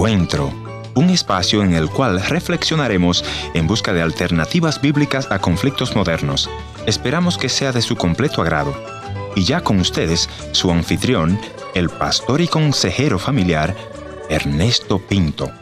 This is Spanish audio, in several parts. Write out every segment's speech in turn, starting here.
Encuentro, un espacio en el cual reflexionaremos en busca de alternativas bíblicas a conflictos modernos. Esperamos que sea de su completo agrado. Y ya con ustedes, su anfitrión, el pastor y consejero familiar, Ernesto Pinto.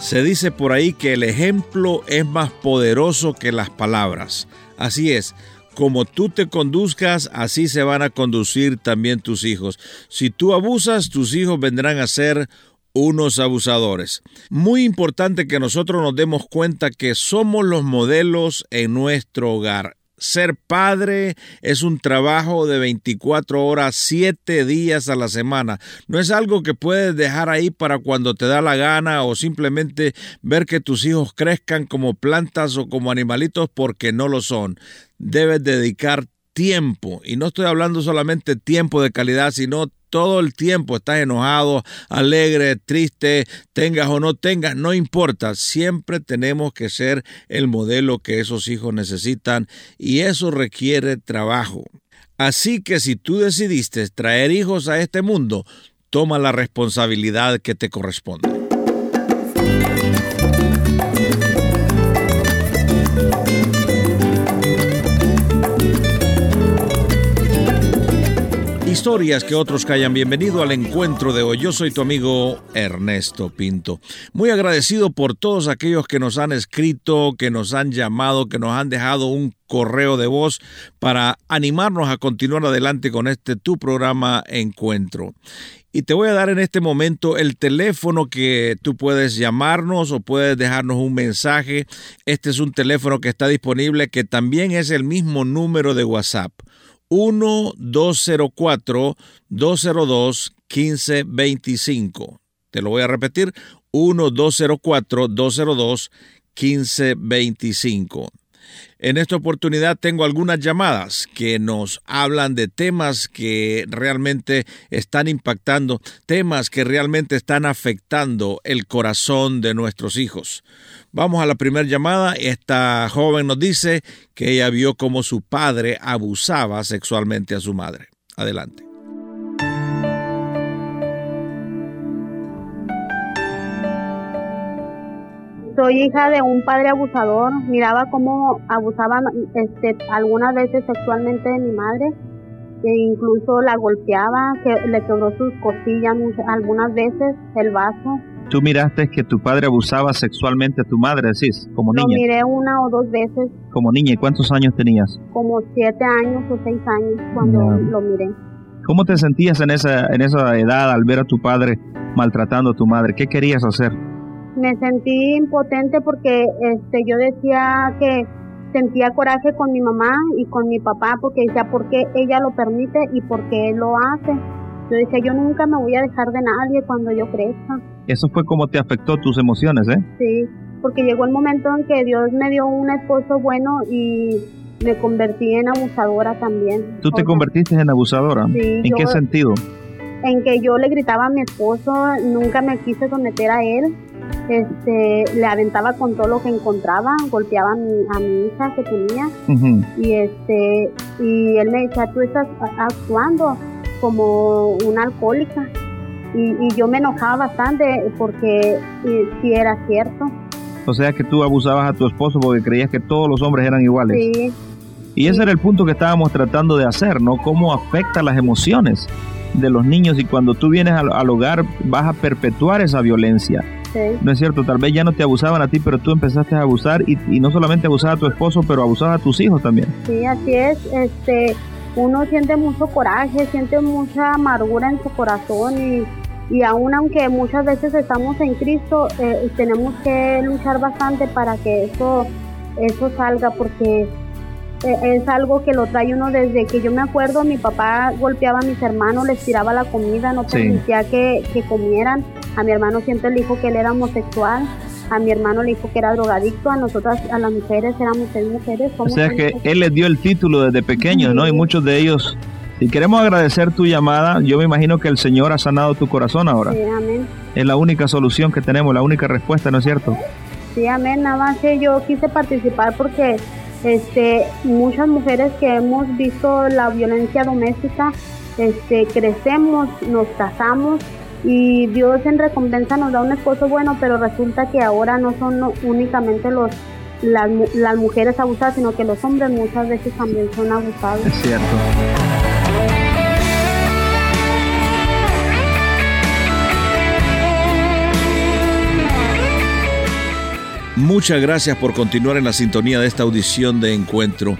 Se dice por ahí que el ejemplo es más poderoso que las palabras. Así es, como tú te conduzcas, así se van a conducir también tus hijos. Si tú abusas, tus hijos vendrán a ser unos abusadores. Muy importante que nosotros nos demos cuenta que somos los modelos en nuestro hogar. Ser padre es un trabajo de 24 horas, 7 días a la semana. No es algo que puedes dejar ahí para cuando te da la gana o simplemente ver que tus hijos crezcan como plantas o como animalitos porque no lo son. Debes dedicar tiempo, y no estoy hablando solamente tiempo de calidad, sino todo el tiempo estás enojado, alegre, triste, tengas o no tengas, no importa, siempre tenemos que ser el modelo que esos hijos necesitan y eso requiere trabajo. Así que si tú decidiste traer hijos a este mundo, toma la responsabilidad que te corresponde. Historias que otros callan. Bienvenido al encuentro de hoy. Yo soy tu amigo Ernesto Pinto. Muy agradecido por todos aquellos que nos han escrito, que nos han llamado, que nos han dejado un correo de voz para animarnos a continuar adelante con este tu programa Encuentro. Y te voy a dar en este momento el teléfono que tú puedes llamarnos o puedes dejarnos un mensaje. Este es un teléfono que está disponible que también es el mismo número de WhatsApp. 1-204-202-1525. Te lo voy a repetir, 1-204-202-1525. En esta oportunidad tengo algunas llamadas que nos hablan de temas que realmente están impactando, temas que realmente están afectando el corazón de nuestros hijos. Vamos a la primera llamada. Esta joven nos dice que ella vio cómo su padre abusaba sexualmente a su madre. Adelante. Soy hija de un padre abusador. Miraba cómo abusaban este, algunas veces sexualmente de mi madre. E incluso la golpeaba, que le quebró sus costillas algunas veces, el vaso. ¿Tú miraste que tu padre abusaba sexualmente a tu madre, decís, como niña? Lo miré una o dos veces. ¿Como niña? ¿Y cuántos años tenías? Como siete años o seis años cuando lo miré. ¿Cómo te sentías en esa, en esa edad al ver a tu padre maltratando a tu madre? ¿Qué querías hacer? Me sentí impotente porque este yo decía que sentía coraje con mi mamá y con mi papá porque decía por qué ella lo permite y por qué él lo hace. Yo decía, yo nunca me voy a dejar de nadie cuando yo crezca. Eso fue como te afectó tus emociones, ¿eh? Sí, porque llegó el momento en que Dios me dio un esposo bueno y me convertí en abusadora también. ¿Tú te convertiste en abusadora? Sí. ¿En qué sentido? En que yo le gritaba a mi esposo, nunca me quise someter a él este, le aventaba con todo lo que encontraba, golpeaba a mi, a mi hija que tenía y este y él me decía tú estás actuando como una alcohólica y, yo me enojaba bastante porque si era cierto. O sea que tú abusabas a tu esposo porque creías que todos los hombres eran iguales. Sí. Y ese era el punto que estábamos tratando de hacer, ¿no? Cómo afecta las emociones de los niños y cuando tú vienes al hogar vas a perpetuar esa violencia. No es cierto, tal vez ya no te abusaban a ti, pero tú empezaste a abusar y, no solamente abusar a tu esposo, pero abusar a tus hijos también. Sí, así es. Este, uno siente mucho coraje, siente mucha amargura en su corazón y, y aún aunque muchas veces estamos en Cristo, eh, tenemos que luchar bastante para que eso, eso salga porque es algo que lo trae uno desde que yo me acuerdo, mi papá golpeaba a mis hermanos, les tiraba la comida, no permitía que, que, comieran. A mi hermano siempre le dijo que él era homosexual, a mi hermano le dijo que era drogadicto, a nosotras, a las mujeres, éramos seis mujeres. O sea que él les dio el título desde pequeños, ¿no? Y muchos de ellos... Si queremos agradecer tu llamada, yo me imagino que el Señor ha sanado tu corazón ahora. Sí, amén. Es la única solución que tenemos, la única respuesta, ¿no es cierto? Sí, amén. Nada más que yo quise participar porque este, muchas mujeres que hemos visto la violencia doméstica, este, crecemos, nos casamos y Dios en recompensa nos da un esposo bueno, pero resulta que ahora no son únicamente los las, las mujeres abusadas, sino que los hombres muchas veces también son abusados. Muchas gracias por continuar en la sintonía de esta audición de encuentro.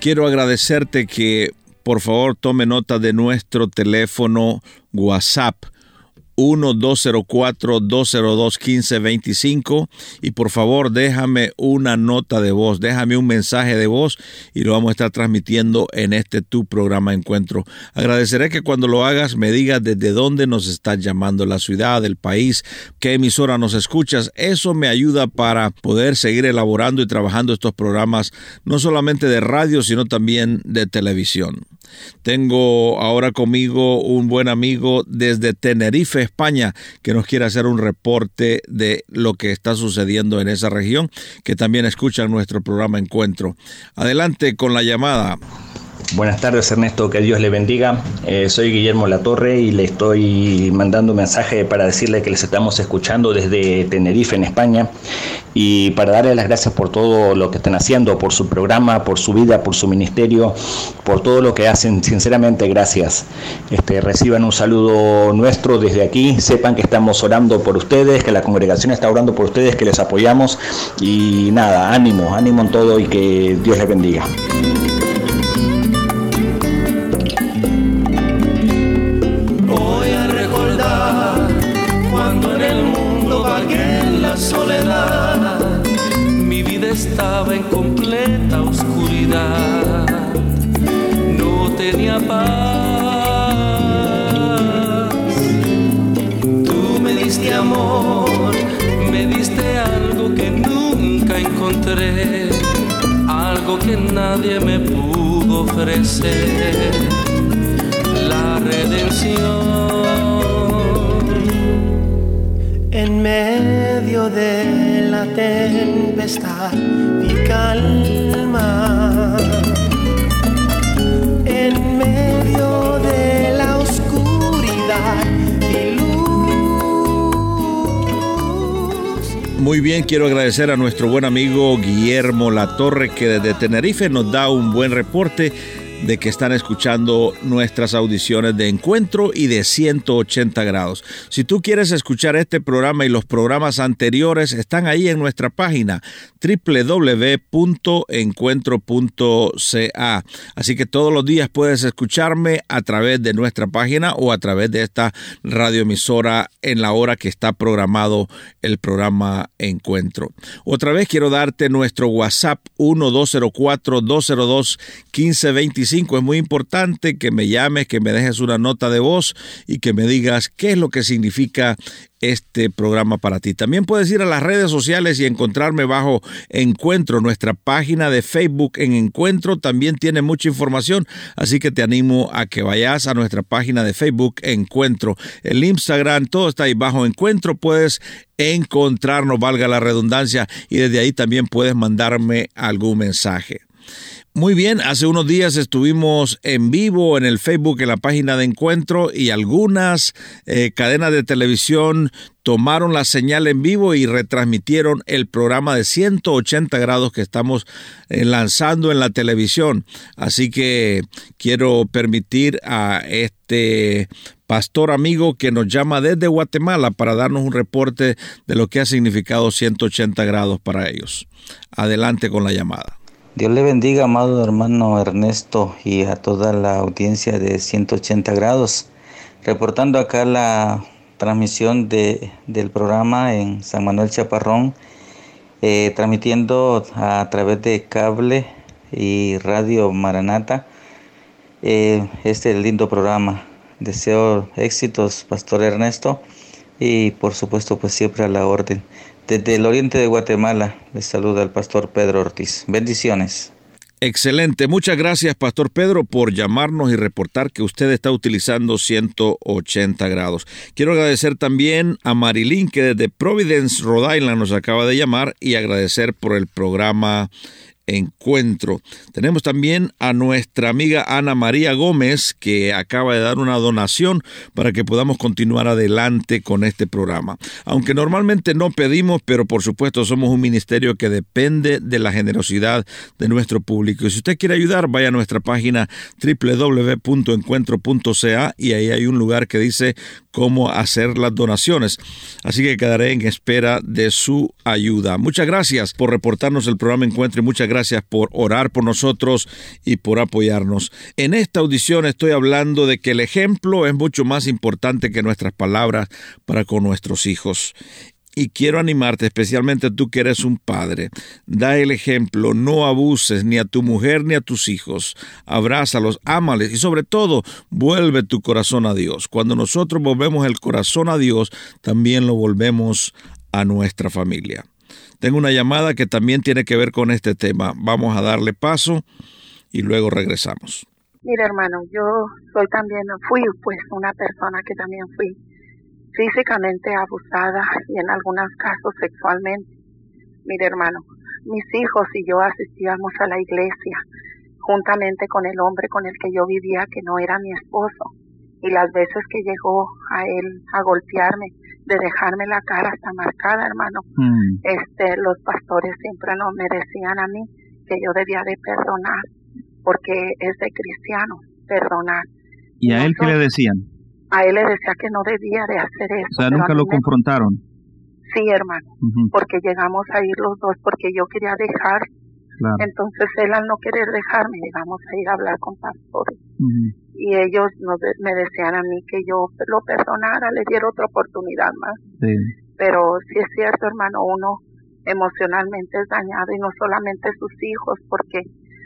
Quiero agradecerte que por favor tome nota de nuestro teléfono WhatsApp 1-204-202-1525 y por favor déjame una nota de voz, déjame un mensaje de voz y lo vamos a estar transmitiendo en este tu programa Encuentro. Agradeceré que cuando lo hagas me digas desde dónde nos estás llamando, la ciudad, el país, qué emisora nos escuchas. Eso me ayuda para poder seguir elaborando y trabajando estos programas, no solamente de radio, sino también de televisión. Tengo ahora conmigo un buen amigo desde Tenerife, España, que nos quiere hacer un reporte de lo que está sucediendo en esa región, que también escucha nuestro programa Encuentro. Adelante con la llamada. Buenas tardes Ernesto, que Dios le bendiga. Eh, soy Guillermo Latorre y le estoy mandando un mensaje para decirle que les estamos escuchando desde Tenerife, en España, y para darle las gracias por todo lo que están haciendo, por su programa, por su vida, por su ministerio, por todo lo que hacen. Sinceramente, gracias. Este, reciban un saludo nuestro desde aquí. Sepan que estamos orando por ustedes, que la congregación está orando por ustedes, que les apoyamos. Y nada, ánimo, ánimo en todo y que Dios les bendiga. Estaba en completa oscuridad, no tenía paz. Tú me diste amor, me diste algo que nunca encontré, algo que nadie me pudo ofrecer, la redención. De la tempestad y calma. En medio de la oscuridad y luz. Muy bien, quiero agradecer a nuestro buen amigo Guillermo Latorre que desde Tenerife nos da un buen reporte de que están escuchando nuestras audiciones de encuentro y de 180 grados. Si tú quieres escuchar este programa y los programas anteriores, están ahí en nuestra página www.encuentro.ca. Así que todos los días puedes escucharme a través de nuestra página o a través de esta radioemisora en la hora que está programado el programa Encuentro. Otra vez quiero darte nuestro WhatsApp 1204 202 1525 es muy importante que me llames, que me dejes una nota de voz y que me digas qué es lo que significa este programa para ti. También puedes ir a las redes sociales y encontrarme bajo Encuentro. Nuestra página de Facebook en Encuentro también tiene mucha información, así que te animo a que vayas a nuestra página de Facebook Encuentro. El Instagram, todo está ahí bajo Encuentro. Puedes encontrarnos, valga la redundancia, y desde ahí también puedes mandarme algún mensaje. Muy bien, hace unos días estuvimos en vivo en el Facebook, en la página de encuentro, y algunas eh, cadenas de televisión tomaron la señal en vivo y retransmitieron el programa de 180 grados que estamos eh, lanzando en la televisión. Así que quiero permitir a este pastor amigo que nos llama desde Guatemala para darnos un reporte de lo que ha significado 180 grados para ellos. Adelante con la llamada. Dios le bendiga, amado hermano Ernesto, y a toda la audiencia de 180 grados. Reportando acá la transmisión de, del programa en San Manuel Chaparrón, eh, transmitiendo a través de cable y radio Maranata eh, este lindo programa. Deseo éxitos, Pastor Ernesto, y por supuesto, pues siempre a la orden. Desde el oriente de Guatemala les saluda el pastor Pedro Ortiz. Bendiciones. Excelente. Muchas gracias, Pastor Pedro, por llamarnos y reportar que usted está utilizando 180 grados. Quiero agradecer también a Marilyn, que desde Providence, Rhode Island, nos acaba de llamar y agradecer por el programa encuentro. Tenemos también a nuestra amiga Ana María Gómez que acaba de dar una donación para que podamos continuar adelante con este programa. Aunque normalmente no pedimos, pero por supuesto somos un ministerio que depende de la generosidad de nuestro público. Y si usted quiere ayudar, vaya a nuestra página www.encuentro.ca y ahí hay un lugar que dice cómo hacer las donaciones. Así que quedaré en espera de su ayuda. Muchas gracias por reportarnos el programa Encuentro y muchas gracias por orar por nosotros y por apoyarnos. En esta audición estoy hablando de que el ejemplo es mucho más importante que nuestras palabras para con nuestros hijos. Y quiero animarte, especialmente tú que eres un padre. Da el ejemplo, no abuses ni a tu mujer ni a tus hijos. Abrázalos, ámales y sobre todo, vuelve tu corazón a Dios. Cuando nosotros volvemos el corazón a Dios, también lo volvemos a nuestra familia. Tengo una llamada que también tiene que ver con este tema. Vamos a darle paso y luego regresamos. Mira, hermano, yo soy también, fui pues una persona que también fui físicamente abusada y en algunos casos sexualmente. Mire hermano, mis hijos y yo asistíamos a la iglesia juntamente con el hombre con el que yo vivía que no era mi esposo y las veces que llegó a él a golpearme de dejarme la cara hasta marcada hermano mm. este los pastores siempre no me decían a mí que yo debía de perdonar porque es de cristiano perdonar y a él qué le decían a él le decía que no debía de hacer eso. O sea, nunca lo confrontaron. Sí, hermano, porque llegamos a ir los dos porque yo quería dejar. Entonces él al no querer dejarme, llegamos a ir a hablar con pastores. Y ellos nos, me decían a mí que yo lo perdonara, le diera otra oportunidad más. Pero sí es cierto, hermano, uno emocionalmente es dañado y no solamente sus hijos, porque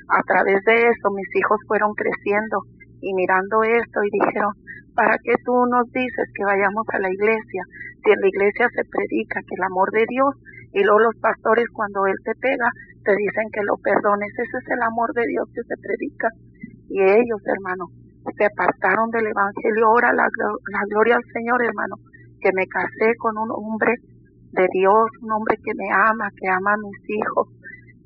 a través de eso mis hijos fueron creciendo y mirando esto y dijeron, ¿para qué tú nos dices que vayamos a la iglesia? Si en la iglesia se predica que el amor de Dios y luego los pastores cuando Él te pega te dicen que lo perdones, ese es el amor de Dios que se predica. Y ellos, hermano, se apartaron del Evangelio. Ahora la, la gloria al Señor, hermano, que me casé con un hombre de Dios, un hombre que me ama, que ama a mis hijos,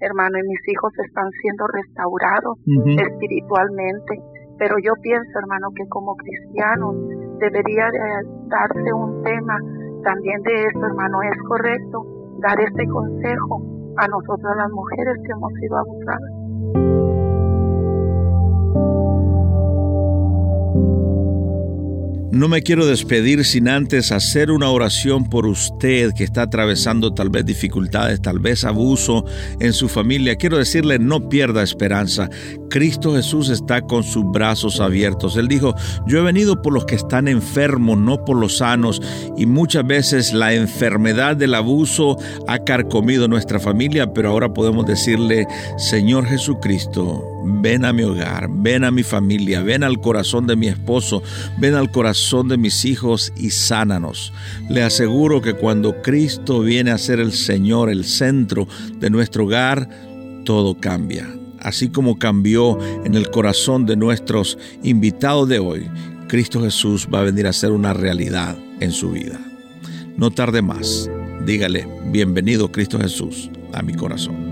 hermano, y mis hijos están siendo restaurados espiritualmente pero yo pienso, hermano, que como cristianos debería de darse un tema también de esto, hermano. Es correcto dar este consejo a nosotras las mujeres que hemos sido abusadas. No me quiero despedir sin antes hacer una oración por usted que está atravesando tal vez dificultades, tal vez abuso en su familia. Quiero decirle, no pierda esperanza. Cristo Jesús está con sus brazos abiertos. Él dijo, yo he venido por los que están enfermos, no por los sanos. Y muchas veces la enfermedad del abuso ha carcomido nuestra familia, pero ahora podemos decirle, Señor Jesucristo, ven a mi hogar, ven a mi familia, ven al corazón de mi esposo, ven al corazón de mis hijos y sánanos. Le aseguro que cuando Cristo viene a ser el Señor, el centro de nuestro hogar, todo cambia. Así como cambió en el corazón de nuestros invitados de hoy, Cristo Jesús va a venir a ser una realidad en su vida. No tarde más, dígale, bienvenido Cristo Jesús a mi corazón.